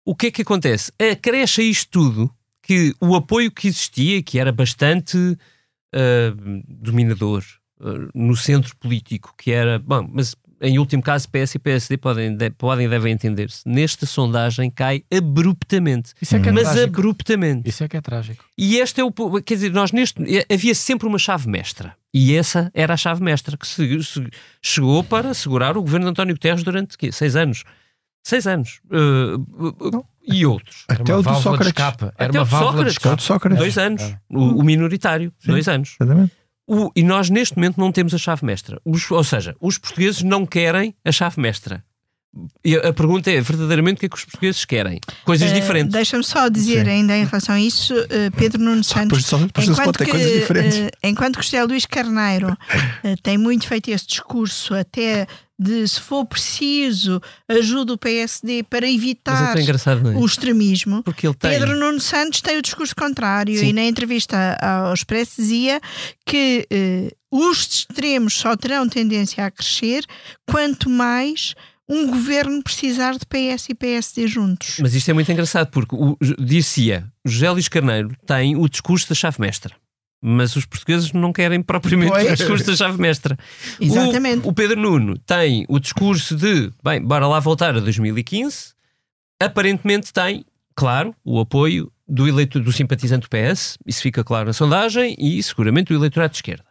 O que é que acontece? Acresce a isto tudo que o apoio que existia, que era bastante ah, dominador ah, no centro político, que era. Bom, mas em último caso, PS e PSD podem, de- podem e devem entender-se. Nesta sondagem cai abruptamente. Isso é que é mas trágico. abruptamente. Isso é que é trágico. E este é o. Quer dizer, nós neste. Havia sempre uma chave mestra. E essa era a chave mestra que se- se- chegou para segurar o governo de António Guterres durante quê? seis anos. Seis anos. Uh, e outros. Era Até uma o válvula de Sócrates. escape. Era Até uma o de válvula Sócrates. Escape. de Sócrates. Dois anos. É. O, o minoritário. Sim. Dois anos. Exatamente. O- e nós, neste momento, não temos a chave mestra. Os- ou seja, os portugueses não querem a chave mestra. E a, pergunta é, verdadeiramente, o que é que os portugueses querem? Coisas Eh, diferentes. Deixa-me só dizer Sim. ainda em relação a isso, eh, Pedro Nuno Santos. Depois não se pode ter coisas diferentes. eh, enquanto que José Luís Carneiro tem muito feito esse discurso, até de se for preciso, ajuda o PSD para é evitar não é? o extremismo. Porque ele tem. Pedro Nuno Santos tem o discurso contrário Sim. e na entrevista ao Expresso dizia que eh, os extremos só terão tendência a crescer quanto mais um governo precisar de PS e PSD juntos. Mas isto é muito engraçado, porque o, dizia José Luís Carneiro tem o discurso da chave mestra. Mas os portugueses não querem propriamente Pois. o discurso da chave mestra. Exatamente. O, o Pedro Nuno tem o discurso de, bem, bora lá voltar a 2015. Aparentemente tem, claro, o apoio do eleitor, do simpatizante do PS, isso fica claro na sondagem, e seguramente do eleitorado de esquerda.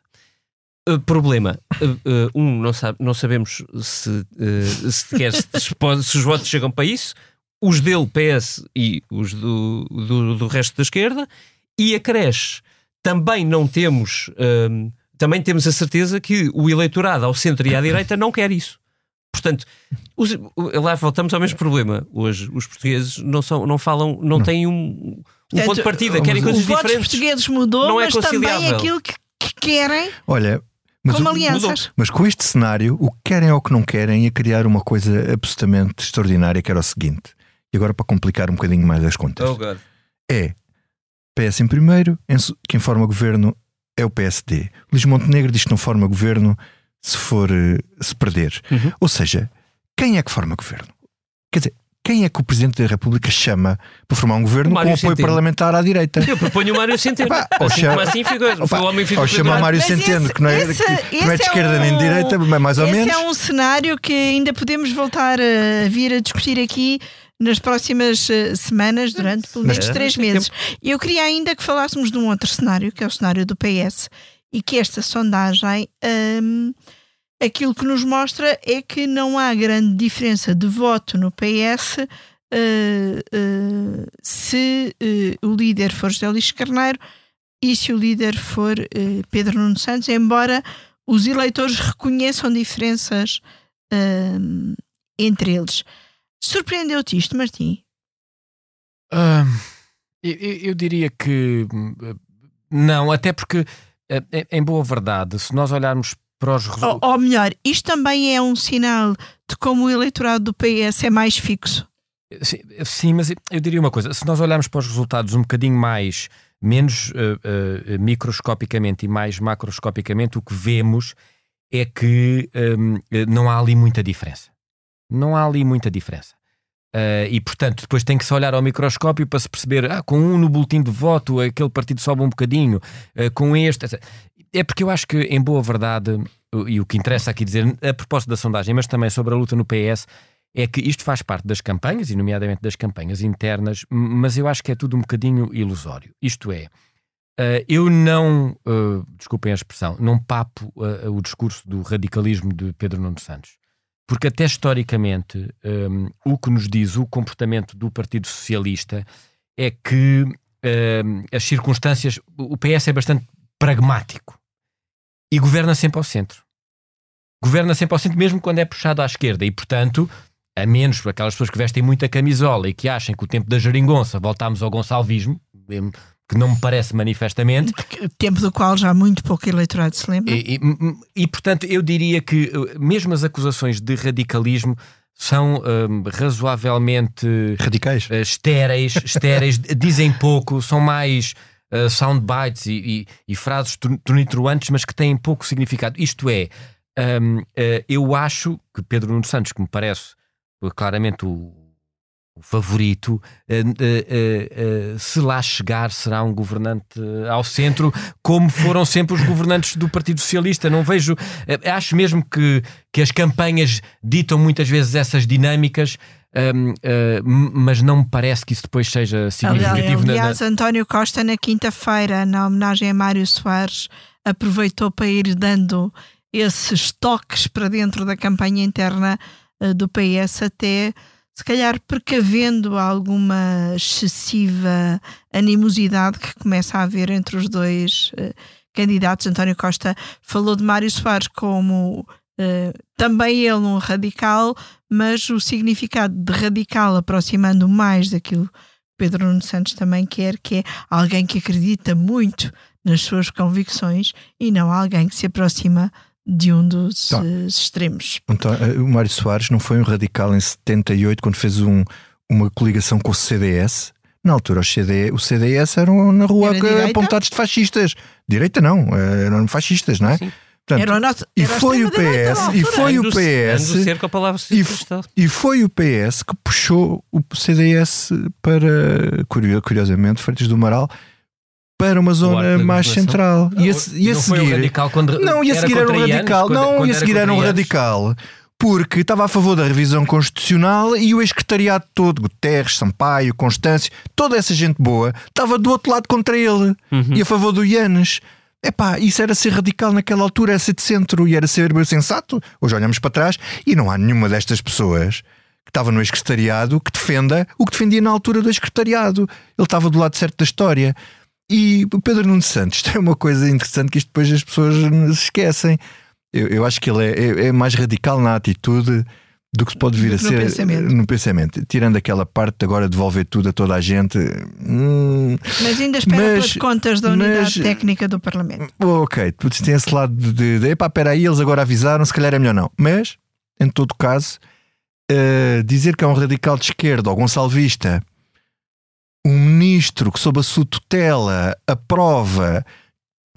Uh, problema, uh, uh, um, não, sabe, não sabemos se, se, se pode- se os votos chegam para isso, os dele, PS, e os do, do, do resto da esquerda, e acresce, também não temos, um, também temos a certeza que o eleitorado ao centro e à direita não quer isso. Portanto, os- lá voltamos ao mesmo problema. Hoje, os portugueses não, são, não falam, não, têm um, um Portanto, ponto de partida, querem o coisas voto dos diferentes. portugueses mudou, Não é mas também aquilo que, que querem Olha, mas, como o- alianças. mas com este cenário, o que querem ou o que não querem é criar uma coisa absolutamente extraordinária, que era o seguinte. E agora, para complicar um bocadinho mais as contas, Oh, God. é PS em primeiro, quem forma governo é o PSD. Luís Montenegro diz que não forma governo se for eh, se perder. Uhum. Ou seja, quem é que forma governo? Quer dizer, quem é que o Presidente da República chama para formar um governo com apoio Centeno. parlamentar à direita? Eu proponho o Mário Centeno. Ou assim, chama- assim fica, Opa, foi o homem ficou pendurado. Mário Mas Centeno, esse- que não é, esse- que não é esse de é esquerda nem de um- direita, mas mais ou Esse menos. é um cenário que ainda podemos voltar a vir a discutir aqui nas próximas eh, semanas, durante pelo menos Mas- três meses. E eu queria ainda que falássemos de um outro cenário, que é o cenário do PS, e que esta sondagem. hum, aquilo que nos mostra é que não há grande diferença de voto no PS eh, eh, se eh, o líder for José Luís Carneiro e se o líder for Pedro Nuno Santos, embora os eleitores reconheçam diferenças hum, entre eles. Surpreendeu-te isto, Martim? Ah, eu, eu- diria que hum, não, até porque, eh, em- boa verdade, se nós olharmos para os Ou, resultados. ou melhor, isto também é um sinal de como o eleitorado do PS é mais fixo. Sim, sim, mas eu diria uma coisa: se nós olharmos para os resultados um bocadinho mais, menos eh, eh, microscopicamente e mais macroscopicamente, o que vemos é que eh, não há ali muita diferença. Não há ali muita diferença. Eh, e portanto, depois tem que se olhar ao microscópio para se perceber: ah, com um no boletim de voto, aquele partido sobe um bocadinho, eh, com este. É porque eu acho que, em boa verdade, e o que interessa aqui dizer, a propósito da sondagem, mas também sobre a luta no PS, é que isto faz parte das campanhas, e nomeadamente das campanhas internas, mas eu acho que é tudo um bocadinho ilusório. Isto é, eh, eu não, desculpem a expressão, não papo o discurso do radicalismo de Pedro Nuno Santos. Porque até historicamente um, o que nos diz o comportamento do Partido Socialista é que um, as circunstâncias, o PS é bastante pragmático e governa sempre ao centro. Governa sempre ao centro, mesmo quando é puxado à esquerda, e portanto, a menos por aquelas pessoas que vestem muita camisola e que acham que o tempo da geringonça voltámos ao gonçalvismo, que não me parece manifestamente, Tempo do qual já muito pouco eleitorado se lembra. e, e- e, portanto, eu diria que uh, mesmo as acusações de radicalismo são um, razoavelmente Radicais. uh, estéreis, estéreis, dizem pouco, são mais uh, soundbites e, e- e frases tru- tronitruantes, mas que têm pouco significado. Isto é, um, uh, eu acho que Pedro Nuno Santos, que me parece claramente o favorito, uh, uh, uh, uh, se lá chegar, será um governante uh, ao centro, como foram sempre os governantes do Partido Socialista. Não vejo. uh, acho mesmo que, que as campanhas ditam muitas vezes essas dinâmicas. um, uh, m- mas não me parece que isso depois seja significativo. na- na- Aliás, António Costa, na quinta-feira, na homenagem a Mário Soares, aproveitou para ir dando esses toques para dentro da campanha interna eh, do PS, até se calhar precavendo alguma excessiva animosidade que começa a haver entre os dois eh, candidatos. António Costa falou de Mário Soares como eh, também ele um radical, mas o significado de radical aproximando mais daquilo que Pedro Nuno Santos também quer, que é alguém que acredita muito nas suas convicções e não alguém que se aproxima de um dos Tá. eh, extremos. Então, eh, o Mário Soares não foi um radical em 78 quando fez um- uma coligação com o CDS. Na altura, os CD, o CDS eram na rua Era apontados de fascistas. Direita não, eh, eram fascistas, não é? Sim. Portanto, Era o nosso, e era a foi o PS, e foi o PS, e, e foi o PS que puxou o CDS para, curio- curiosamente, Freitas do Amaral, para uma zona mais central. E a, e a não foi um seguir. radical quando Não, e a seguir era um radical. quando- não, quando e a seguir era um radical. Porque estava a favor da revisão constitucional e o ex-secretariado todo, Guterres, Sampaio, Constâncio, toda essa gente boa, estava do outro lado contra ele Uhum. e a favor do Ianes. Epá, isso era ser radical naquela altura, era ser de centro e era ser sensato. Hoje olhamos para trás e não há nenhuma destas pessoas que estava no ex-secretariado que defenda o que defendia na altura do ex-secretariado. Ele estava do lado certo da história. E o Pedro Nuno Santos tem uma coisa interessante que isto depois as pessoas se esquecem. Eu, eu acho que ele é, é- é mais radical na atitude do que se pode vir Do a no ser pensamento. no pensamento. Tirando aquela parte de agora devolver tudo a toda a gente. hum, Mas ainda espera Mas- pelas contas da unidade mas- técnica do Parlamento. ok, tu tem esse lado de, de, de epá, peraí, eles agora avisaram, se calhar é melhor não. Mas, em todo caso, eh, dizer que é um radical de esquerda ou gonçalvista, um ministro que sob a sua tutela aprova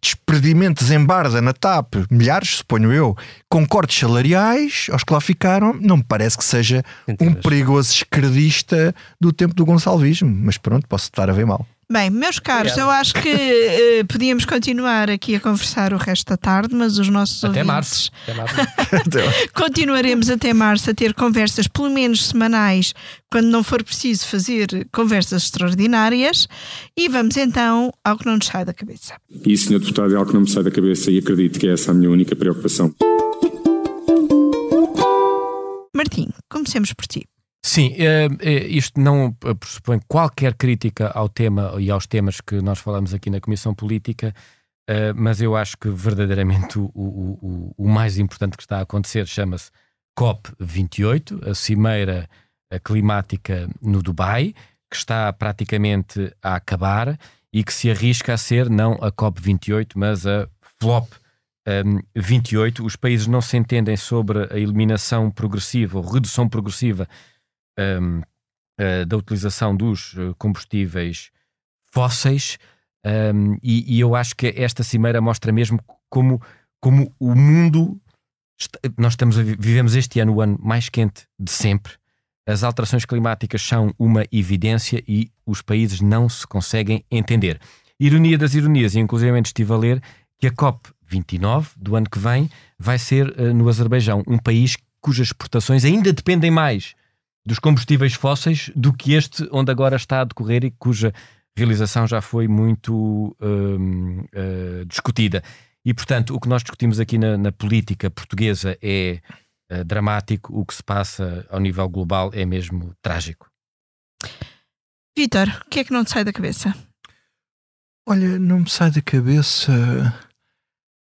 despedimentos em barda na TAP, milhares, suponho eu, com cortes salariais, aos que lá ficaram, não me parece que seja um perigoso esquerdista do tempo do gonçalvismo. Mas pronto, posso estar a ver mal. Bem, meus caros, Obrigado. eu acho que uh, podíamos continuar aqui a conversar o resto da tarde, mas os nossos até ouvintes... Março. Até março. Continuaremos até março a ter conversas, pelo menos semanais, quando não for preciso fazer conversas extraordinárias. E vamos então ao que não nos sai da cabeça. E, Sr. Deputado, é algo que não me sai da cabeça e acredito que é essa a minha única preocupação. Martim, comecemos por ti. Sim, eh, eh, isto não eh, pressupõe qualquer crítica ao tema e aos temas que nós falamos aqui na Comissão Política, mas eu acho que verdadeiramente o, o, o mais importante que está a acontecer chama-se COP28, a Cimeira Climática no Dubai, que está praticamente a acabar e que se arrisca a ser não a COP28, mas a FLOP 28. Os países não se entendem sobre a eliminação progressiva ou redução progressiva um, uh, eh, da utilização dos eh, combustíveis fósseis, um, e, e, eu acho que esta cimeira mostra mesmo como, como o mundo. Nós estamos a, vivemos este ano o ano mais quente de sempre. As alterações climáticas são uma evidência e os países não se conseguem entender. Ironia das ironias, e inclusive estive a ler que a COP29 do ano que vem vai ser uh, no Azerbaijão, um país cujas exportações ainda dependem mais dos combustíveis fósseis do que este onde agora está a decorrer e cuja realização já foi muito uh, discutida. E, portanto, o que nós discutimos aqui na, na política portuguesa é uh, dramático, o que se passa ao nível global é mesmo trágico. Vitor, o que é que não te sai da cabeça? Olha, não me sai da cabeça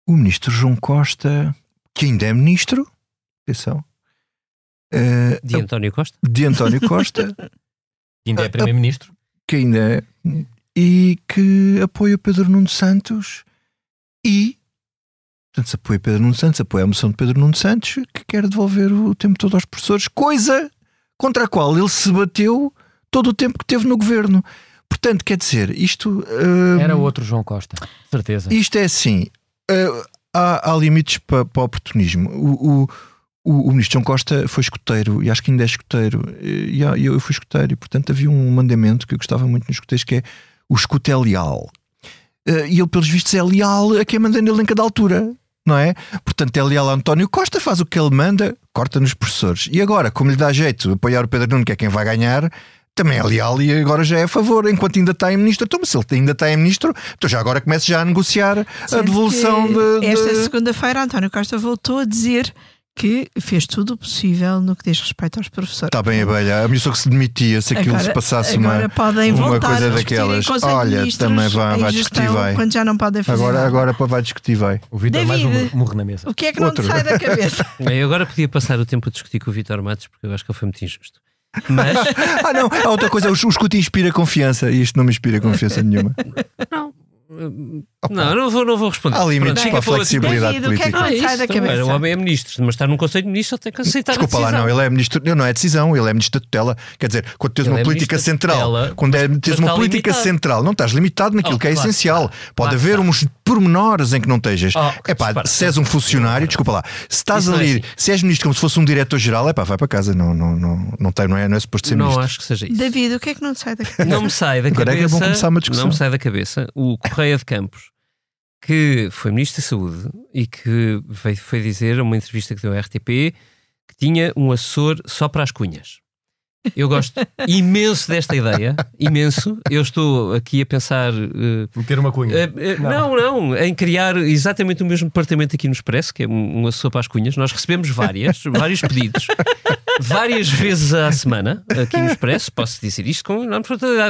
o ministro João Costa, que ainda é ministro, atenção, Uh, de António Costa? De António Costa. que ainda é Primeiro-Ministro. Que ainda é. E que apoia Pedro Nuno Santos e. Portanto, se apoia Pedro Nuno Santos, apoia a moção de Pedro Nuno Santos, que quer devolver o tempo todo aos professores, coisa contra a qual ele se bateu todo o tempo que teve no governo. Portanto, quer dizer, isto. Uh, Era outro João Costa, certeza. Isto é assim: uh, há, há, limites para, para o oportunismo. O, o, o, o, ministro João Costa foi escoteiro e acho que ainda é escoteiro. E, e eu fui escoteiro e, portanto, havia um mandamento que eu gostava muito nos escoteiros que é o escuto é leal. Uh, e ele, pelos vistos, é leal a quem manda nele em cada altura. Não é? Portanto, é leal a António Costa, faz o que ele manda, corta nos professores. E agora, como lhe dá jeito apoiar o Pedro Nuno, que é quem vai ganhar, também é leal e agora já é a favor, enquanto ainda está em ministro. Então, se ele ainda está em ministro, então já agora começa já a negociar Sendo a devolução de, de. Esta segunda-feira, António Costa voltou a dizer que fez tudo o possível no que diz respeito aos professores. Está bem, Abelha. A pessoa que se demitia se aquilo agora, se passasse uma, uma coisa daquelas. Olha, também vai, vai discutir, vai. Quando já não podem fazer. Agora, agora vai discutir, vai. O Vitor mais um morre na mesa. O que é que não Outro. te sai da cabeça? eu agora podia passar o tempo a discutir com o Vitor Matos, porque eu acho que ele foi muito injusto. Mas... ah, não, há outra coisa, o, o escuto inspira confiança e isto não me inspira confiança nenhuma. Não, não, não vou, não vou responder. Há limites para a flexibilidade política. Que é que sai da cabeça? O homem é ministro, mas está num Conselho de Ministros, tem que aceitar Desculpa a decisão. lá, não, ele é ministro, não é decisão, ele é ministro da tutela. Quer dizer, quando tens ele uma é política central, tutela, quando é, tens uma política limitado. central, não estás limitado naquilo oh, que é claro, essencial. Pode claro, haver claro. uns pormenores em que não estejas. Oh, é pá, se és um funcionário, desculpa lá, se estás ali, é assim. se és ministro como se fosse um diretor-geral, é pá, vai para casa, não, não, não, não, tem, não, é, não é suposto ser não ministro. Não acho que seja isso. David, o que é que não te sai da cabeça? Não me sai da cabeça. É é discussão. Não me sai da cabeça. O Correia de Campos que foi Ministro da Saúde e que veio, foi dizer, uma entrevista que deu à RTP, que tinha um assessor só para as cunhas. Eu gosto imenso desta ideia, imenso. Eu estou aqui a pensar. Uh, Meter uma cunha. Uh, uh, não. não, não, em criar exatamente o mesmo departamento aqui no Expresso, que é um, um assessor para as cunhas. Nós recebemos várias, vários pedidos, várias vezes à semana aqui no Expresso. Posso dizer isto com enorme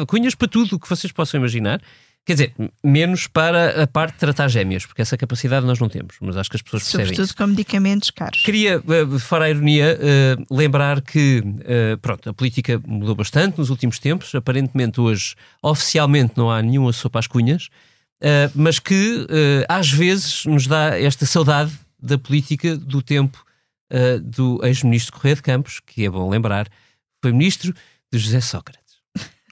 Cunhas para tudo o que vocês possam imaginar. Quer dizer, menos para a parte de tratar gêmeas, porque essa capacidade nós não temos, mas acho que as pessoas percebem. Sobretudo com medicamentos caros. Queria, eh, fora a ironia, uh, lembrar que uh, pronto, a política mudou bastante nos últimos tempos. Aparentemente, hoje, oficialmente, não há nenhuma sopa às cunhas, mas que às vezes nos dá esta saudade da política do tempo do ex-ministro Correia de Campos, que é bom lembrar, foi ministro de José Sócrates.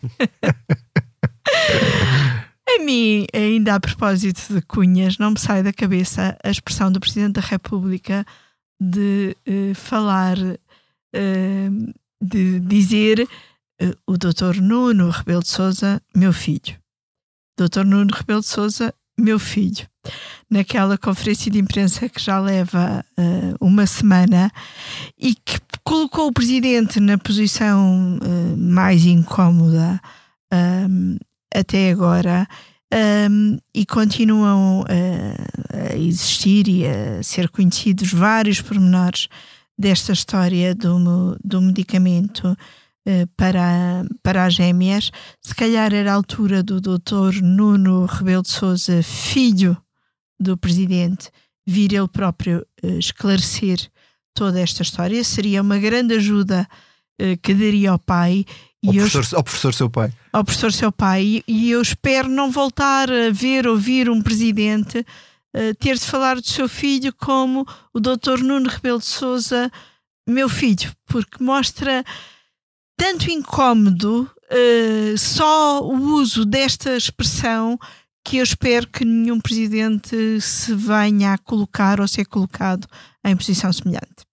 A mim, ainda a propósito de Cunhas, não me sai da cabeça a expressão do Presidente da República de uh, falar, uh, de dizer uh, o Dr. Nuno Rebelo de Souza, meu filho. Dr. Nuno Rebelo de Souza, meu filho. Naquela conferência de imprensa que já leva uma semana e que colocou o Presidente na posição mais incómoda até agora um, e continuam a, existir e a ser conhecidos vários pormenores desta história do, do medicamento uh, para, para as gêmeas. Se calhar era a altura do doutor Nuno Rebelo de Souza, filho do presidente, vir ele próprio uh, esclarecer toda esta história. Seria uma grande ajuda uh, que daria ao pai ao, professor, eu, ao professor seu pai. Ao professor seu pai. E eu espero não voltar a ver, ouvir um presidente uh, ter de falar do seu filho como o doutor Nuno Rebelo de Souza, meu filho, porque mostra tanto incómodo uh, só o uso desta expressão que eu espero que nenhum presidente se venha a colocar ou ser colocado em posição semelhante.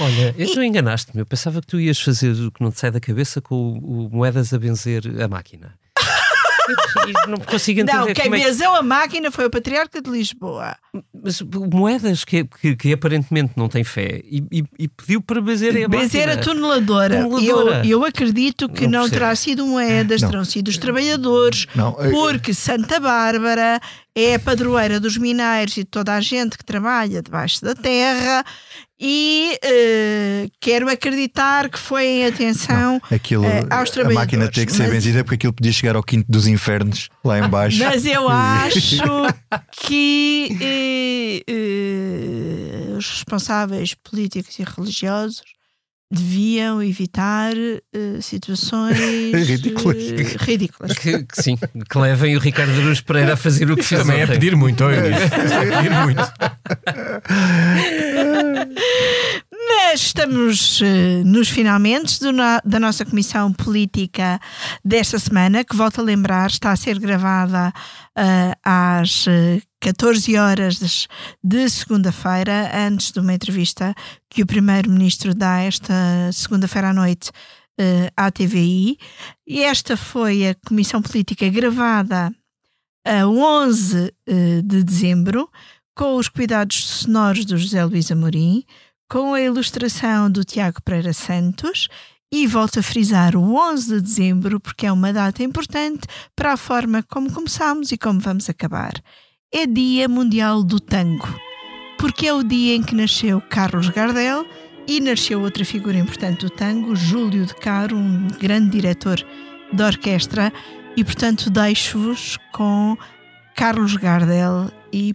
Olha, e... tu enganaste-me. Eu pensava que tu ias fazer o que não te sai da cabeça com o, o moedas a benzer a máquina. não consigo entender. Não, quem benzeu é... a máquina foi o Patriarca de Lisboa. Mas moedas que, que, que aparentemente não tem fé e, e, e pediu para benzer a máquina. Benzer a tuneladora. tuneladora. Eu, eu acredito que não, não terá sido moedas, não. terão sido os trabalhadores, não. porque Santa Bárbara é a padroeira dos mineiros e de toda a gente que trabalha debaixo da terra e uh, quero acreditar que foi em atenção não, aquilo, uh, aos trabalhadores. A máquina tem que ser mas, benzida porque aquilo podia chegar ao quinto dos infernos lá embaixo. Mas eu acho que uh, os responsáveis políticos e religiosos deviam evitar uh, situações ridículas. Uh, ridículas. Que, que, sim, que levem o Ricardo Aruz Pereira a fazer o que fez. Também é pedir muito, é pedir muito. Mas estamos uh, nos finalmente da nossa comissão política desta semana, que volto a lembrar, está a ser gravada uh, às 14 horas de segunda-feira, antes de uma entrevista que o Primeiro-Ministro dá esta segunda-feira à noite uh, à TVI. E esta foi a comissão política gravada a 11 uh, de dezembro, com os cuidados sonoros do José Luís Amorim, com a ilustração do Tiago Pereira Santos e volto a frisar o 11 de dezembro porque é uma data importante para a forma como começamos e como vamos acabar. É Dia Mundial do Tango, porque é o dia em que nasceu Carlos Gardel e nasceu outra figura importante do tango, Júlio de Caro, um grande diretor de orquestra, e portanto deixo-vos com Carlos Gardel e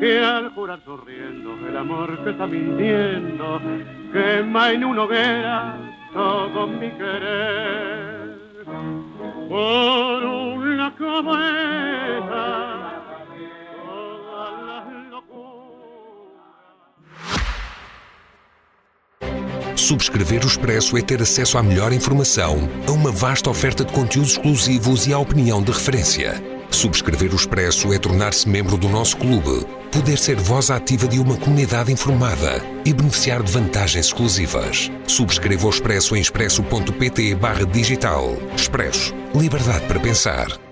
que al jurar sonriendo el amor que está mintiendo quema en una hoguera todo mi querer. Por una cabeza Subscrever o Expresso é ter acesso à melhor informação, a uma vasta oferta de conteúdos exclusivos e à opinião de referência. Subscrever o Expresso é tornar-se membro do nosso clube, poder ser voz ativa de uma comunidade informada e beneficiar de vantagens exclusivas. Subscreva o Expresso em expresso.pt digital. Expresso. Liberdade para pensar.